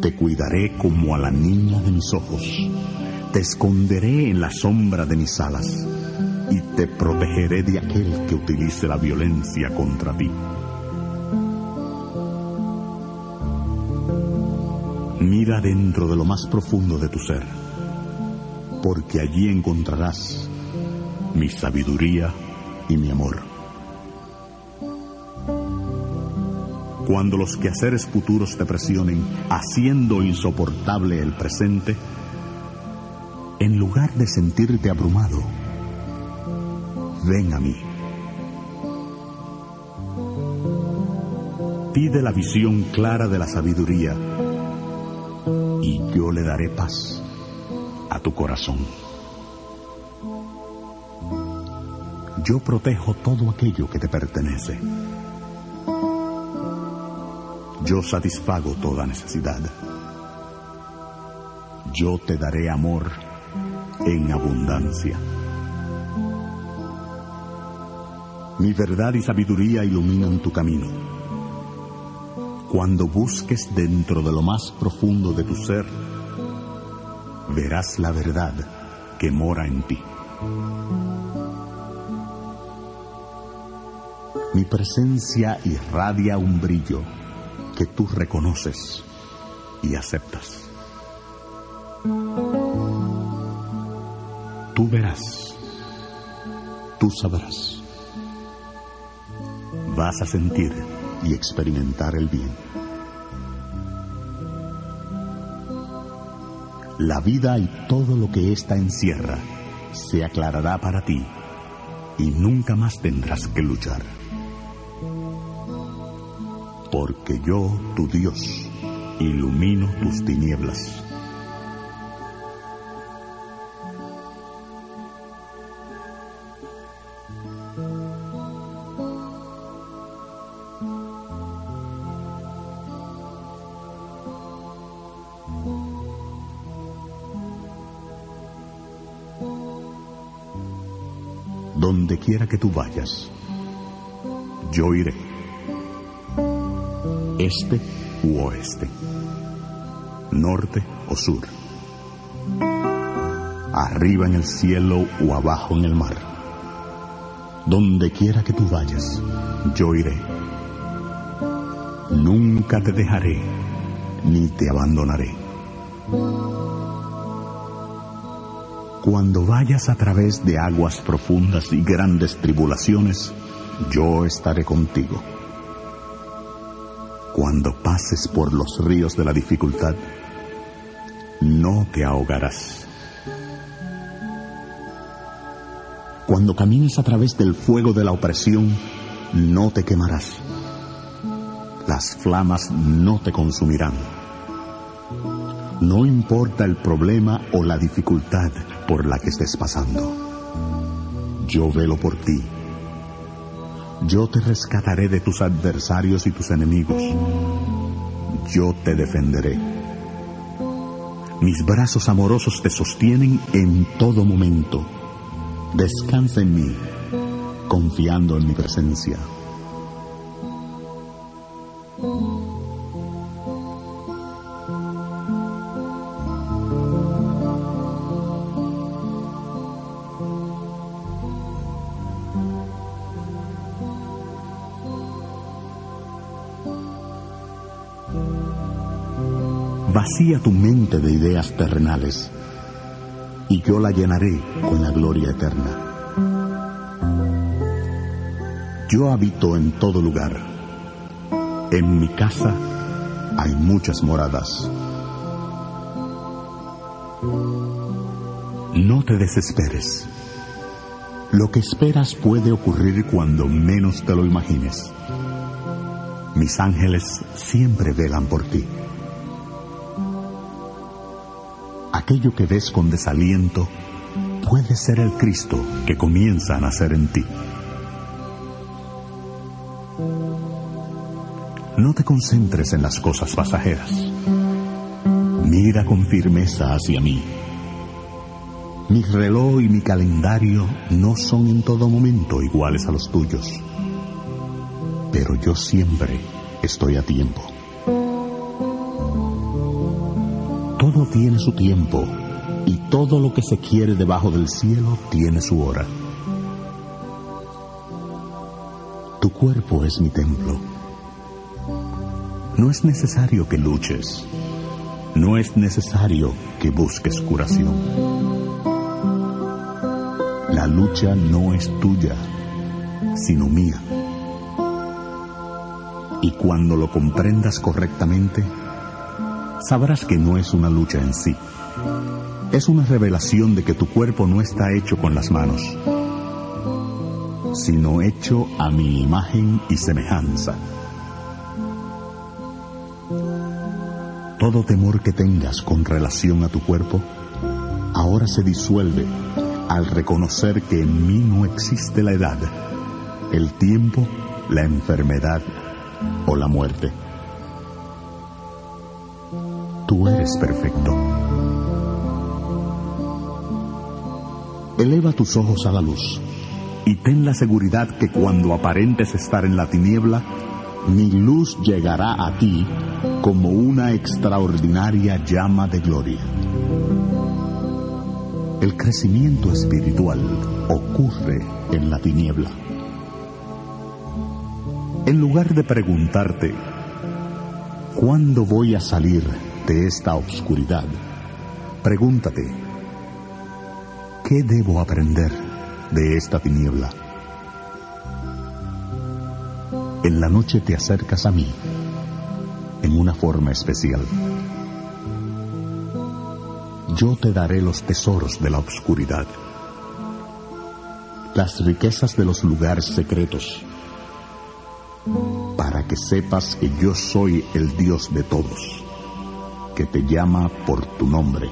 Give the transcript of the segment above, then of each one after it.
Te cuidaré como a la niña de mis ojos. Te esconderé en la sombra de mis alas y te protegeré de aquel que utilice la violencia contra ti. Mira dentro de lo más profundo de tu ser, porque allí encontrarás mi sabiduría y mi amor. Cuando los quehaceres futuros te presionen, haciendo insoportable el presente, en lugar de sentirte abrumado, ven a mí. Pide la visión clara de la sabiduría y yo le daré paz a tu corazón. Yo protejo todo aquello que te pertenece. Yo satisfago toda necesidad. Yo te daré amor en abundancia. Mi verdad y sabiduría iluminan tu camino. Cuando busques dentro de lo más profundo de tu ser, verás la verdad que mora en ti. Mi presencia irradia un brillo que tú reconoces y aceptas. Tú verás, tú sabrás vas a sentir y experimentar el bien. La vida y todo lo que ésta encierra se aclarará para ti y nunca más tendrás que luchar. Porque yo, tu Dios, ilumino tus tinieblas. Donde quiera que tú vayas, yo iré. Este u oeste, norte o sur, arriba en el cielo o abajo en el mar. Donde quiera que tú vayas, yo iré. Nunca te dejaré ni te abandonaré. Cuando vayas a través de aguas profundas y grandes tribulaciones, yo estaré contigo. Cuando pases por los ríos de la dificultad, no te ahogarás. Cuando camines a través del fuego de la opresión, no te quemarás. Las flamas no te consumirán. No importa el problema o la dificultad por la que estés pasando. Yo velo por ti. Yo te rescataré de tus adversarios y tus enemigos. Yo te defenderé. Mis brazos amorosos te sostienen en todo momento. Descansa en mí, confiando en mi presencia. Vacía tu mente de ideas terrenales y yo la llenaré con la gloria eterna. Yo habito en todo lugar. En mi casa hay muchas moradas. No te desesperes. Lo que esperas puede ocurrir cuando menos te lo imagines. Mis ángeles siempre velan por ti. Aquello que ves con desaliento puede ser el Cristo que comienza a nacer en ti. No te concentres en las cosas pasajeras. Mira con firmeza hacia mí. Mi reloj y mi calendario no son en todo momento iguales a los tuyos, pero yo siempre estoy a tiempo. Tiene su tiempo y todo lo que se quiere debajo del cielo tiene su hora. Tu cuerpo es mi templo. No es necesario que luches. No es necesario que busques curación. La lucha no es tuya, sino mía. Y cuando lo comprendas correctamente, sabrás que no es una lucha en sí. Es una revelación de que tu cuerpo no está hecho con las manos, sino hecho a mi imagen y semejanza. Todo temor que tengas con relación a tu cuerpo ahora se disuelve al reconocer que en mí no existe la edad, el tiempo, la enfermedad o la muerte. Tú eres perfecto. Eleva tus ojos a la luz y ten la seguridad que cuando aparentes estar en la tiniebla, mi luz llegará a ti como una extraordinaria llama de gloria. El crecimiento espiritual ocurre en la tiniebla. En lugar de preguntarte, ¿cuándo voy a salir de esta oscuridad, pregúntate, ¿qué debo aprender de esta tiniebla? En la noche te acercas a mí en una forma especial. Yo te daré los tesoros de la oscuridad, las riquezas de los lugares secretos, para que sepas que yo soy el Dios de todos que te llama por tu nombre.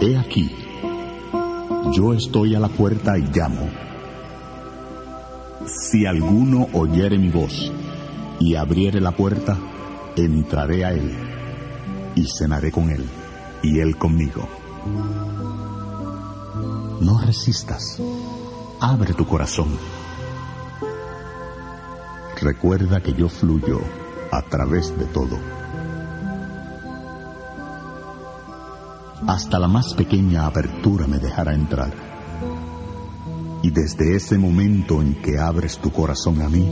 He aquí, yo estoy a la puerta y llamo. Si alguno oyere mi voz y abriere la puerta, entraré a él y cenaré con él y él conmigo. No resistas, abre tu corazón. Recuerda que yo fluyo a través de todo. Hasta la más pequeña apertura me dejará entrar. Y desde ese momento en que abres tu corazón a mí,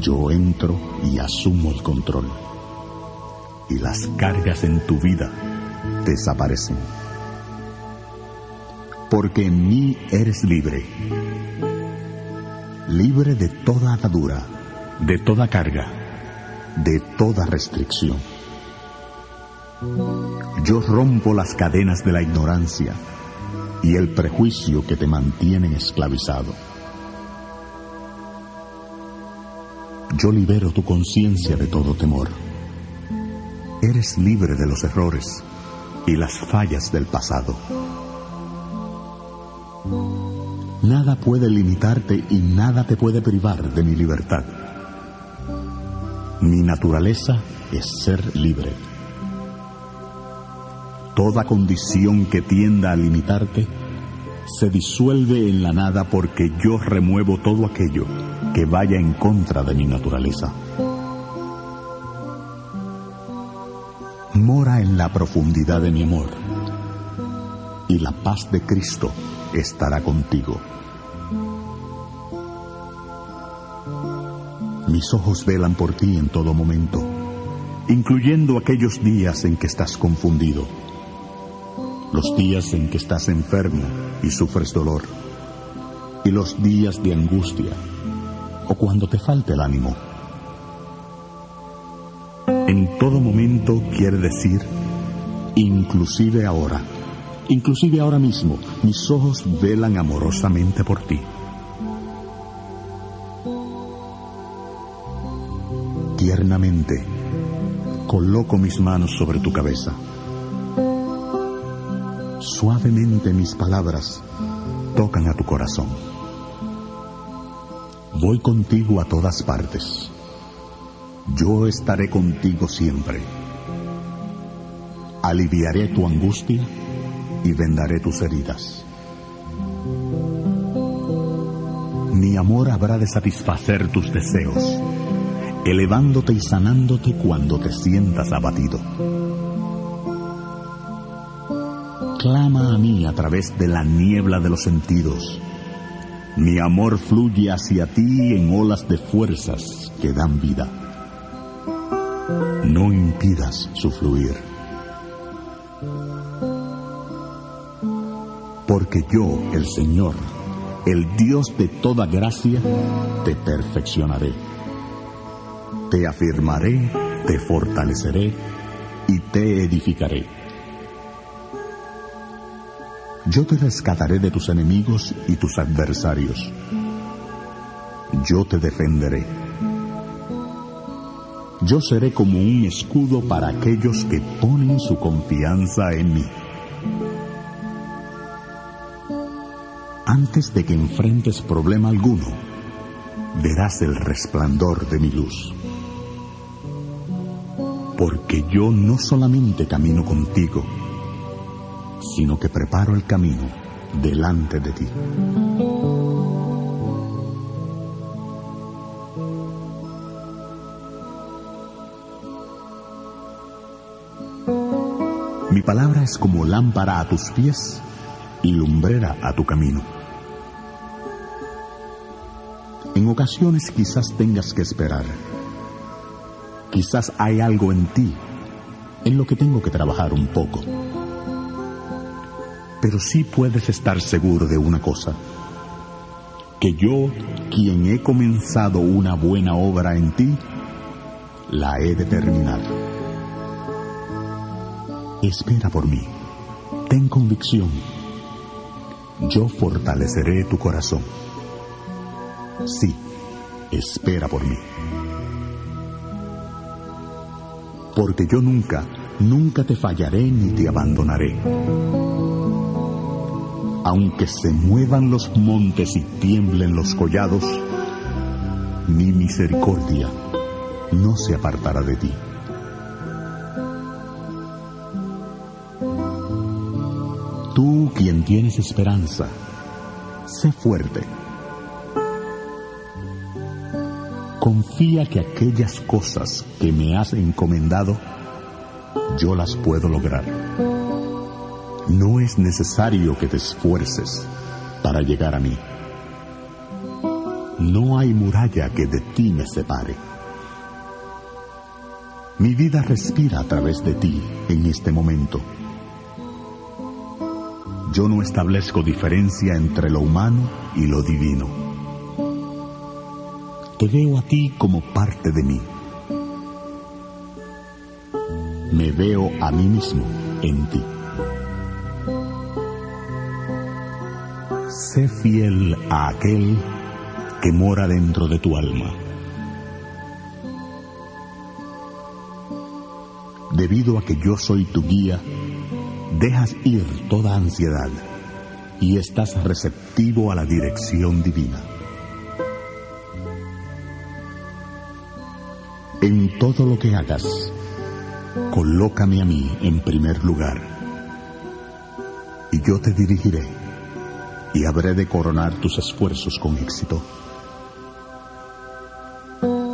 yo entro y asumo el control. Y las cargas en tu vida desaparecen. Porque en mí eres libre. Libre de toda atadura, de toda carga, de toda restricción yo rompo las cadenas de la ignorancia y el prejuicio que te mantienen esclavizado. Yo libero tu conciencia de todo temor. Eres libre de los errores y las fallas del pasado. Nada puede limitarte y nada te puede privar de mi libertad. Mi naturaleza es ser libre. Toda condición que tienda a limitarte se disuelve en la nada porque yo remuevo todo aquello que vaya en contra de mi naturaleza. Mora en la profundidad de mi amor y la paz de Cristo estará contigo. Mis ojos velan por ti en todo momento, incluyendo aquellos días en que estás confundido los días en que estás enfermo y sufres dolor, y los días de angustia, o cuando te falte el ánimo. En todo momento quiere decir, inclusive ahora, inclusive ahora mismo, mis ojos velan amorosamente por ti. Tiernamente, coloco mis manos sobre tu cabeza Suavemente mis palabras tocan a tu corazón. Voy contigo a todas partes. Yo estaré contigo siempre. Aliviaré tu angustia y vendaré tus heridas. Mi amor habrá de satisfacer tus deseos. elevándote y sanándote cuando te sientas abatido. Clama a mí a través de la niebla de los sentidos. Mi amor fluye hacia ti en olas de fuerzas que dan vida. No impidas su fluir. Porque yo, el Señor, el Dios de toda gracia, te perfeccionaré. Te afirmaré, te fortaleceré y te edificaré. Yo te rescataré de tus enemigos y tus adversarios. Yo te defenderé. Yo seré como un escudo para aquellos que ponen su confianza en mí. Antes de que enfrentes problema alguno, verás el resplandor de mi luz. Porque yo no solamente camino contigo, sino que preparo el camino delante de ti. Mi palabra es como lámpara a tus pies y lumbrera a tu camino. En ocasiones quizás tengas que esperar. Quizás hay algo en ti en lo que tengo que trabajar un poco. Pero sí puedes estar seguro de una cosa, que yo, quien he comenzado una buena obra en ti, la he de terminar. Espera por mí, ten convicción, yo fortaleceré tu corazón. Sí, espera por mí. Porque yo nunca, nunca te fallaré ni te abandonaré. Aunque se muevan los montes y tiemblen los collados, mi misericordia no se apartará de ti. Tú quien tienes esperanza, sé fuerte. Confía que aquellas cosas que me has encomendado, yo las puedo lograr. No es necesario que te esfuerces para llegar a mí. No hay muralla que de ti me separe. Mi vida respira a través de ti en este momento. Yo no establezco diferencia entre lo humano y lo divino. Te veo a ti como parte de mí. Me veo a mí mismo en ti. Sé fiel a aquel que mora dentro de tu alma. Debido a que yo soy tu guía, dejas ir toda ansiedad y estás receptivo a la dirección divina. En todo lo que hagas, colócame a mí en primer lugar y yo te dirigiré y habré de coronar tus esfuerzos con éxito.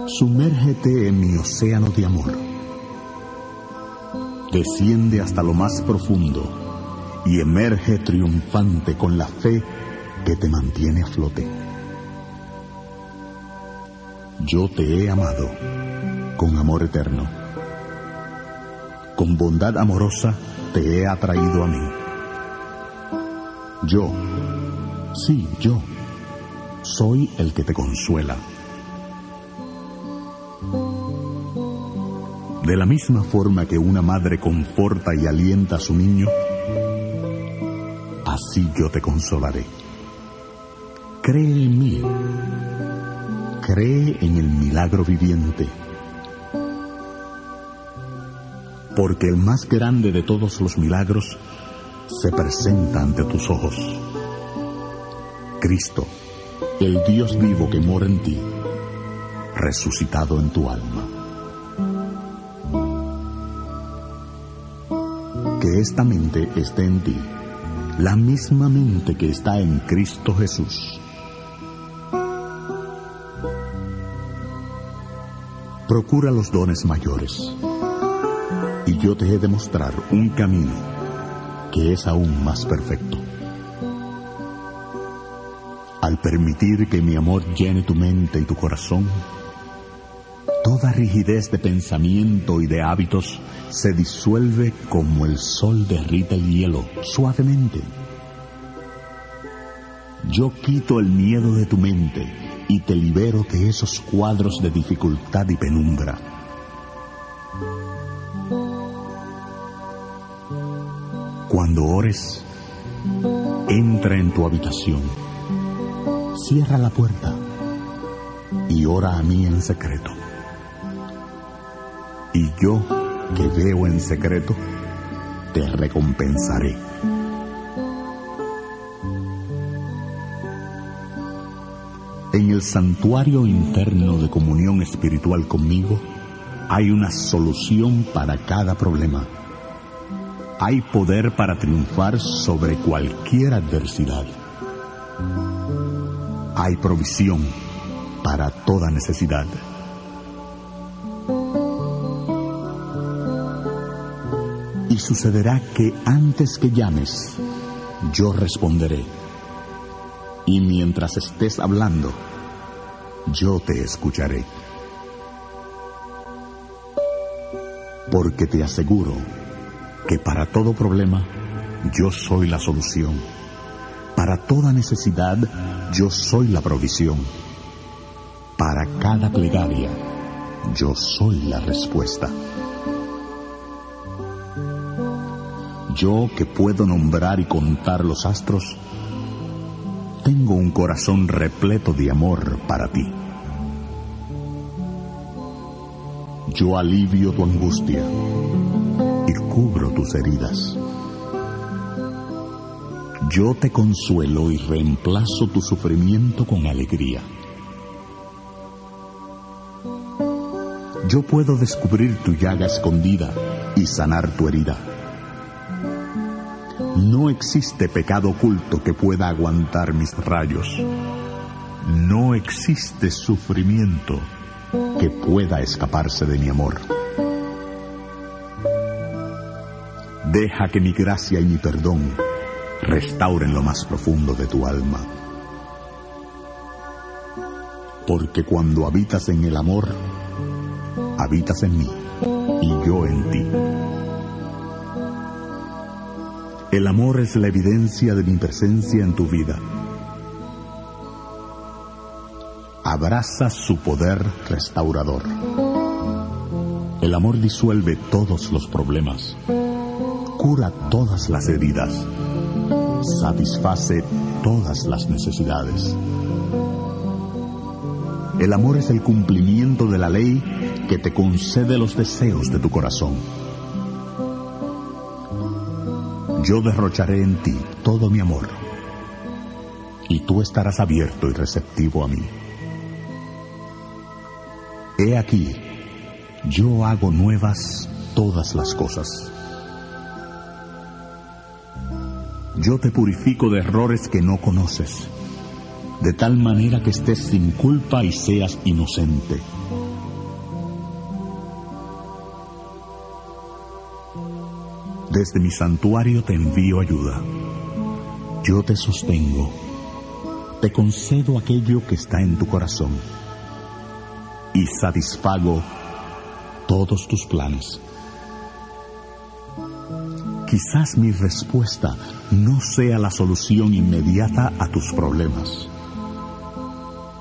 Sumérgete en mi océano de amor. Desciende hasta lo más profundo y emerge triunfante con la fe que te mantiene a flote. Yo te he amado con amor eterno. Con bondad amorosa te he atraído a mí. Yo, sí, yo, soy el que te consuela. De la misma forma que una madre conforta y alienta a su niño, así yo te consolaré. Cree en mí, cree en el milagro viviente, porque el más grande de todos los milagros se presenta ante tus ojos. Cristo, el Dios vivo que mora en ti, resucitado en tu alma. Que esta mente esté en ti, la misma mente que está en Cristo Jesús. Procura los dones mayores y yo te he de mostrar un camino que es aún más perfecto. Al permitir que mi amor llene tu mente y tu corazón, toda rigidez de pensamiento y de hábitos se disuelve como el sol derrita el hielo suavemente. Yo quito el miedo de tu mente y te libero de esos cuadros de dificultad y penumbra. Cuando ores, entra en tu habitación, cierra la puerta y ora a mí en secreto. Y yo, que veo en secreto, te recompensaré. En el santuario interno de comunión espiritual conmigo hay una solución para cada problema. Hay poder para triunfar sobre cualquier adversidad. Hay provisión para toda necesidad. Y sucederá que antes que llames, yo responderé y mientras estés hablando, yo te escucharé. Porque te aseguro que para todo problema yo soy la solución. Para toda necesidad yo soy la provisión. Para cada plegaria yo soy la respuesta. Yo que puedo nombrar y contar los astros, tengo un corazón repleto de amor para ti. Yo alivio tu angustia y cubro tus heridas. Yo te consuelo y reemplazo tu sufrimiento con alegría. Yo puedo descubrir tu llaga escondida y sanar tu herida. No existe pecado oculto que pueda aguantar mis rayos. No existe sufrimiento que pueda escaparse de mi amor. Deja que mi gracia y mi perdón restauren lo más profundo de tu alma. Porque cuando habitas en el amor, habitas en mí y yo en ti. El amor es la evidencia de mi presencia en tu vida. Abraza su poder restaurador. El amor disuelve todos los problemas, cura todas las heridas, satisface todas las necesidades. El amor es el cumplimiento de la ley que te concede los deseos de tu corazón yo derrocharé en ti todo mi amor y tú estarás abierto y receptivo a mí. He aquí, yo hago nuevas todas las cosas. Yo te purifico de errores que no conoces, de tal manera que estés sin culpa y seas inocente. Desde mi santuario te envío ayuda. Yo te sostengo. Te concedo aquello que está en tu corazón. Y satisfago todos tus planes. Quizás mi respuesta no sea la solución inmediata a tus problemas.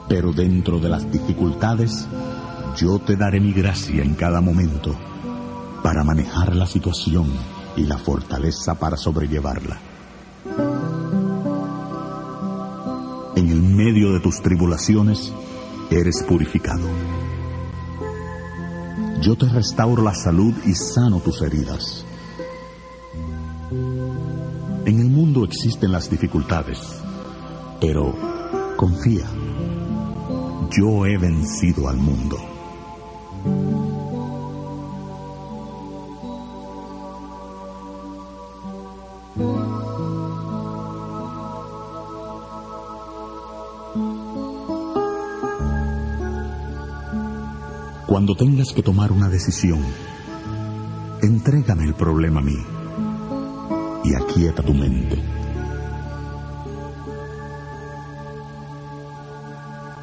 Pero dentro de las dificultades, yo te daré mi gracia en cada momento para manejar la situación y la fortaleza para sobrellevarla. En el medio de tus tribulaciones eres purificado. Yo te restauro la salud y sano tus heridas. Existen las dificultades, pero confía, yo he vencido al mundo. Cuando tengas que tomar una decisión, entrégame el problema a mí y aquieta tu mente.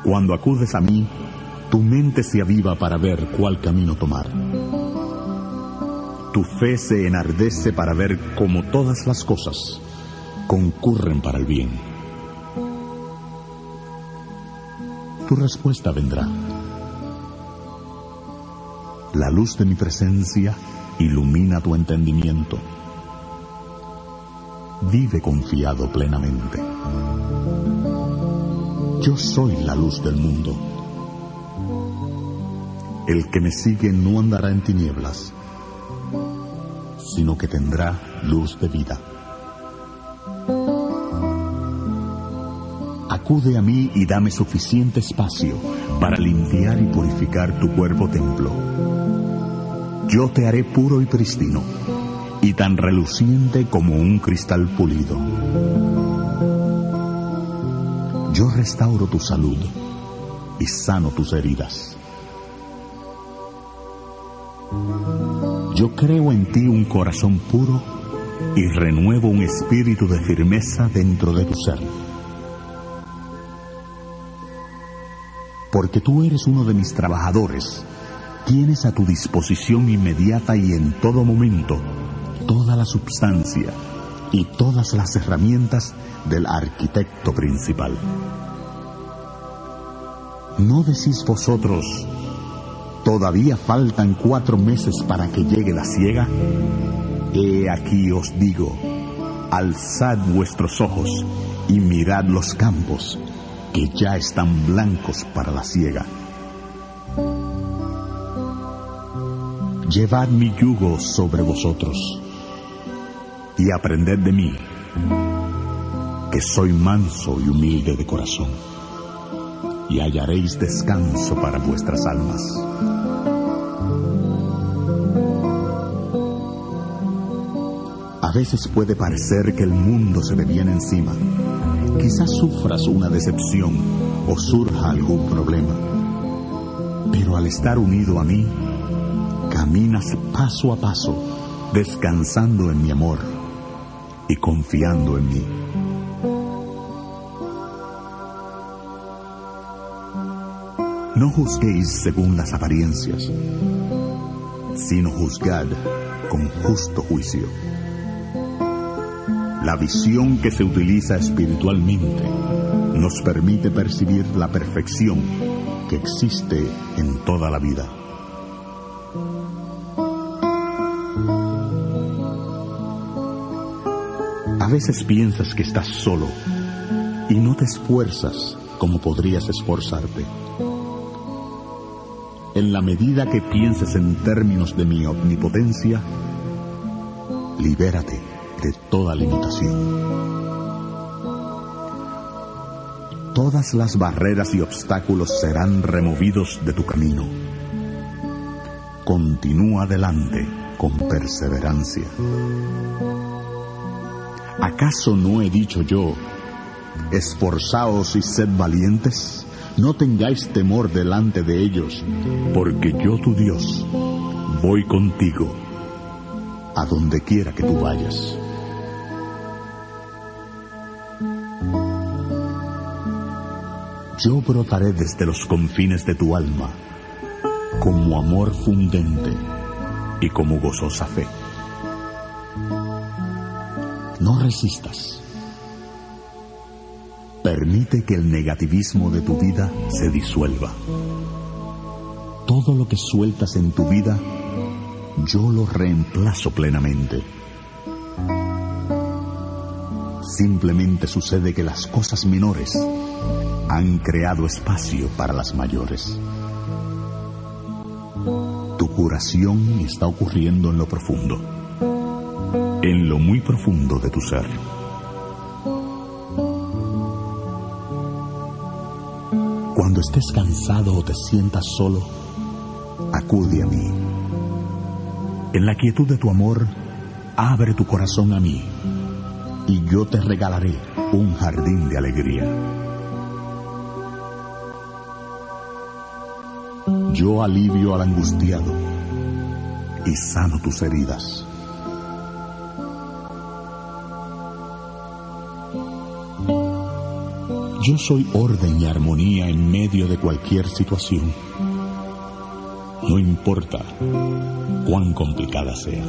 Cuando acudes a mí, tu mente se aviva para ver cuál camino tomar. Tu fe se enardece para ver cómo todas las cosas concurren para el bien. Tu respuesta vendrá. La luz de mi presencia ilumina tu entendimiento. Vive confiado plenamente. Yo soy la luz del mundo. El que me sigue no andará en tinieblas, sino que tendrá luz de vida. Acude a mí y dame suficiente espacio para limpiar y purificar tu cuerpo templo. Yo te haré puro y pristino, y tan reluciente como un cristal pulido. Yo restauro tu salud y sano tus heridas. Yo creo en ti un corazón puro y renuevo un espíritu de firmeza dentro de tu ser. Porque tú eres uno de mis trabajadores, tienes a tu disposición inmediata y en todo momento toda la substancia y todas las herramientas del arquitecto principal. ¿No decís vosotros, todavía faltan cuatro meses para que llegue la siega? He aquí os digo, alzad vuestros ojos y mirad los campos, que ya están blancos para la siega. Llevad mi yugo sobre vosotros y aprended de mí, que soy manso y humilde de corazón, y hallaréis descanso para vuestras almas. A veces puede parecer que el mundo se te viene encima. Quizás sufras una decepción o surja algún problema. Pero al estar unido a mí, caminas paso a paso, descansando en mi amor y confiando en mí. No juzguéis según las apariencias, sino juzgad con justo juicio. La visión que se utiliza espiritualmente nos permite percibir la perfección que existe en toda la vida. A veces piensas que estás solo y no te esfuerzas como podrías esforzarte. En la medida que pienses en términos de mi omnipotencia, libérate de toda limitación. Todas las barreras y obstáculos serán removidos de tu camino. Continúa adelante con perseverancia. ¿Acaso no he dicho yo, esforzaos y sed valientes? No tengáis temor delante de ellos, porque yo tu Dios voy contigo a donde quiera que tú vayas. Yo brotaré desde los confines de tu alma como amor fundente y como gozosa fe. No resistas. Permite que el negativismo de tu vida se disuelva. Todo lo que sueltas en tu vida, yo lo reemplazo plenamente. Simplemente sucede que las cosas menores han creado espacio para las mayores. Tu curación está ocurriendo en lo profundo, en lo muy profundo de tu ser. Cuando estés cansado o te sientas solo, acude a mí. En la quietud de tu amor, abre tu corazón a mí y yo te regalaré un jardín de alegría. Yo alivio al angustiado y sano tus heridas. Yo soy orden y armonía en medio de cualquier situación. No importa cuán complicada sea.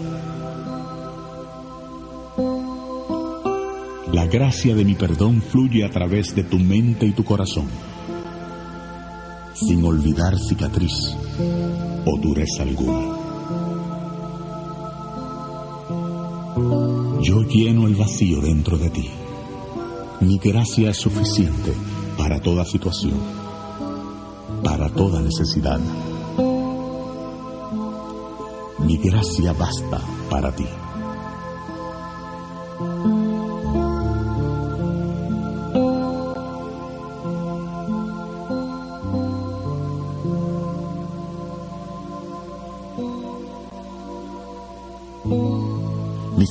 La gracia de mi perdón fluye a través de tu mente y tu corazón, sin olvidar cicatriz o dureza alguna. Yo lleno el vacío dentro de ti. Mi gracia es suficiente para toda situación, para toda necesidad. Mi gracia basta para ti.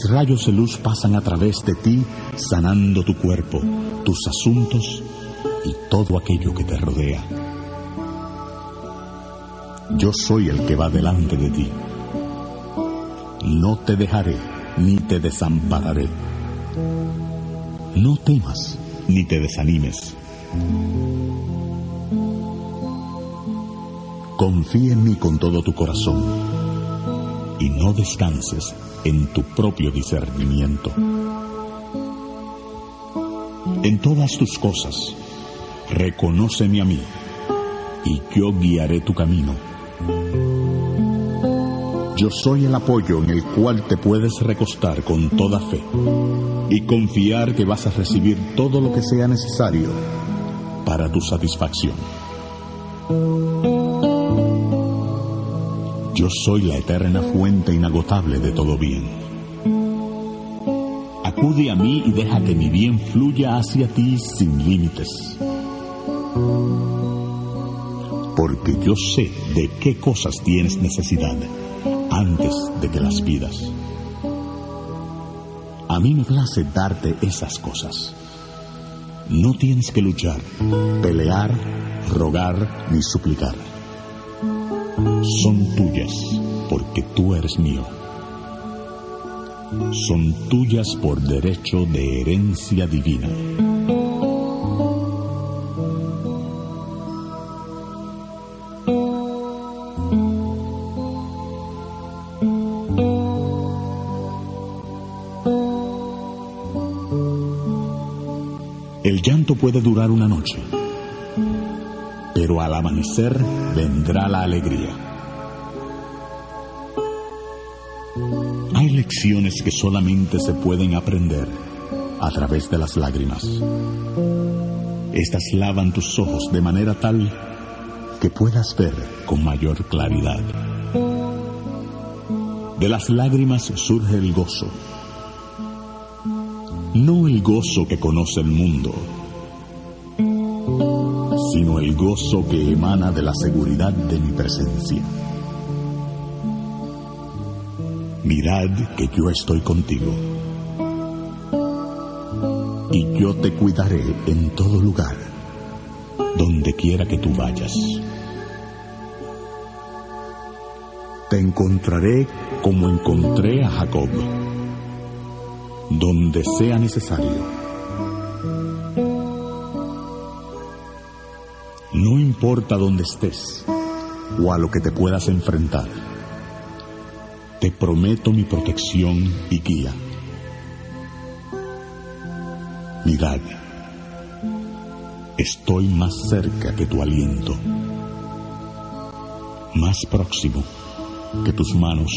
Rayos de luz pasan a través de ti, sanando tu cuerpo, tus asuntos y todo aquello que te rodea. Yo soy el que va delante de ti. No te dejaré ni te desampararé. No temas ni te desanimes. Confía en mí con todo tu corazón y no descanses en tu propio discernimiento. En todas tus cosas, reconóceme a mí y yo guiaré tu camino. Yo soy el apoyo en el cual te puedes recostar con toda fe y confiar que vas a recibir todo lo que sea necesario para tu satisfacción. Yo soy la eterna fuente inagotable de todo bien. Acude a mí y deja que mi bien fluya hacia ti sin límites. Porque yo sé de qué cosas tienes necesidad antes de que las pidas. A mí me place darte esas cosas. No tienes que luchar, pelear, rogar ni suplicar son tuyas porque tú eres mío. Son tuyas por derecho de herencia divina. El llanto puede durar una noche pero al amanecer vendrá la alegría. Lecciones que solamente se pueden aprender a través de las lágrimas. Estas lavan tus ojos de manera tal que puedas ver con mayor claridad. De las lágrimas surge el gozo, no el gozo que conoce el mundo, sino el gozo que emana de la seguridad de mi presencia. Mirad que yo estoy contigo y yo te cuidaré en todo lugar, donde quiera que tú vayas. Te encontraré como encontré a Jacob, donde sea necesario No importa dónde estés o a lo que te puedas enfrentar. Te prometo mi protección y guía. Mirad, estoy más cerca que tu aliento, más próximo que tus manos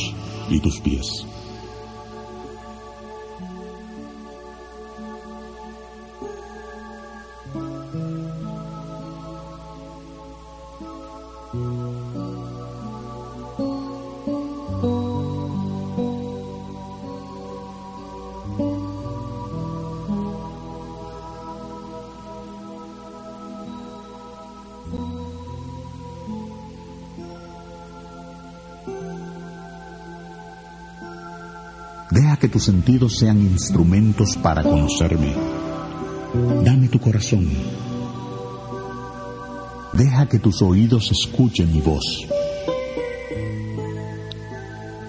y tus pies. Sentidos sean instrumentos para conocerme. Dame tu corazón. Deja que tus oídos escuchen mi voz.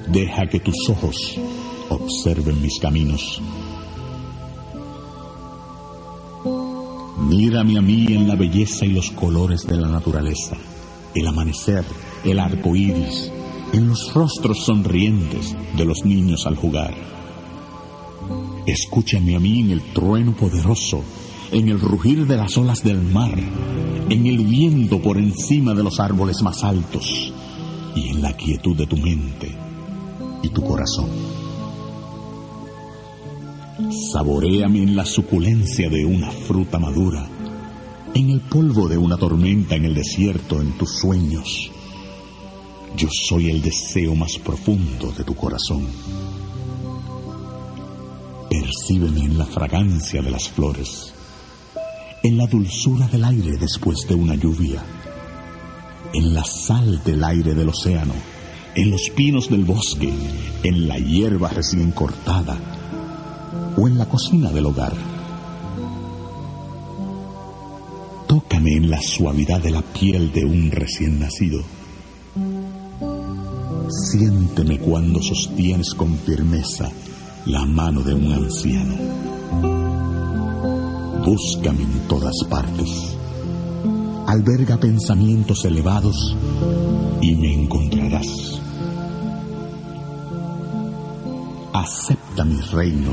Deja que tus ojos observen mis caminos. Mírame a mí en la belleza y los colores de la naturaleza, el amanecer, el arco iris, en los rostros sonrientes de los niños al jugar. Escúchame a mí en el trueno poderoso, en el rugir de las olas del mar, en el viento por encima de los árboles más altos y en la quietud de tu mente y tu corazón. Saboréame en la suculencia de una fruta madura, en el polvo de una tormenta en el desierto, en tus sueños. Yo soy el deseo más profundo de tu corazón. Percíbeme en la fragancia de las flores, en la dulzura del aire después de una lluvia, en la sal del aire del océano, en los pinos del bosque, en la hierba recién cortada o en la cocina del hogar. Tócame en la suavidad de la piel de un recién nacido. Siénteme cuando sostienes con firmeza la mano de un anciano. Búscame en todas partes. Alberga pensamientos elevados y me encontrarás. Acepta mi reino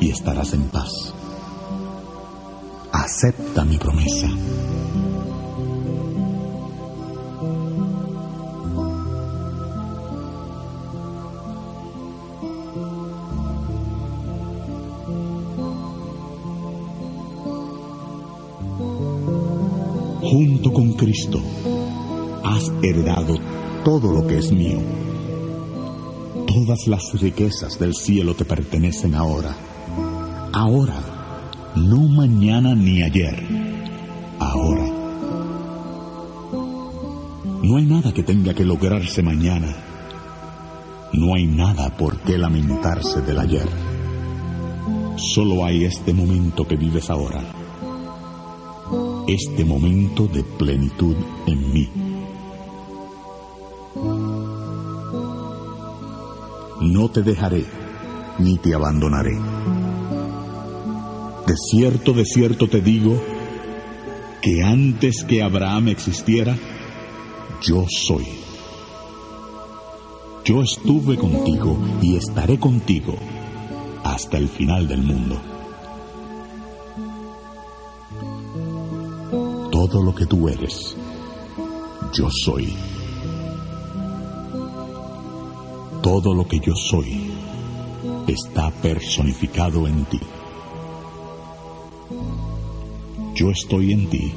y estarás en paz. Acepta mi promesa. Cristo has heredado todo lo que es mío. Todas las riquezas del cielo te pertenecen ahora. Ahora, no mañana ni ayer. Ahora. No hay nada que tenga que lograrse mañana. No hay nada por qué lamentarse del ayer. Solo hay este momento que vives ahora. Este momento de plenitud en mí. No te dejaré ni te abandonaré. De cierto, de cierto te digo que antes que Abraham existiera, yo soy. Yo estuve contigo y estaré contigo hasta el final del mundo. Todo lo que tú eres, yo soy. Todo lo que yo soy está personificado en ti. Yo estoy en ti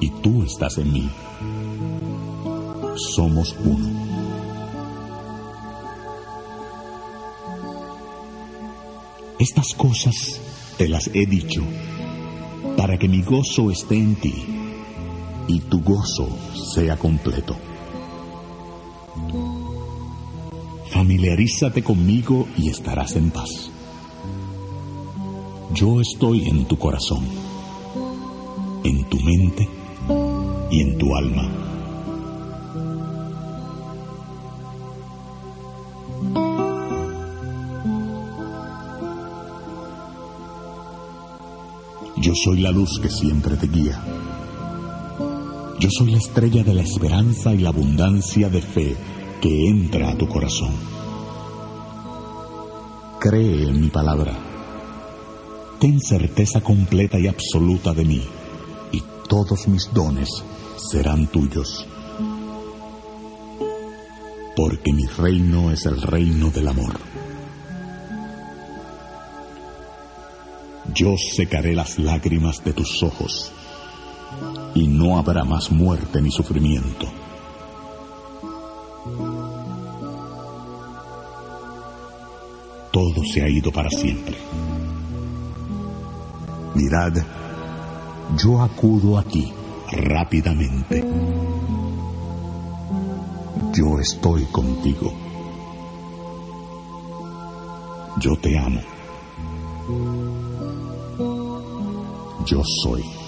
y tú estás en mí. Somos uno. Estas cosas te las he dicho para que mi gozo esté en ti y tu gozo sea completo. Familiarízate conmigo y estarás en paz. Yo estoy en tu corazón, en tu mente y en tu alma. Yo soy la luz que siempre te guía. Yo soy la estrella de la esperanza y la abundancia de fe que entra a tu corazón. Cree en mi palabra. Ten certeza completa y absoluta de mí, y todos mis dones serán tuyos. Porque mi reino es el reino del amor. Yo secaré las lágrimas de tus ojos, y no habrá más muerte ni sufrimiento. todo se ha ido para siempre. Mirad, yo acudo aquí rápidamente. Yo estoy contigo. Yo te amo. Yo soy.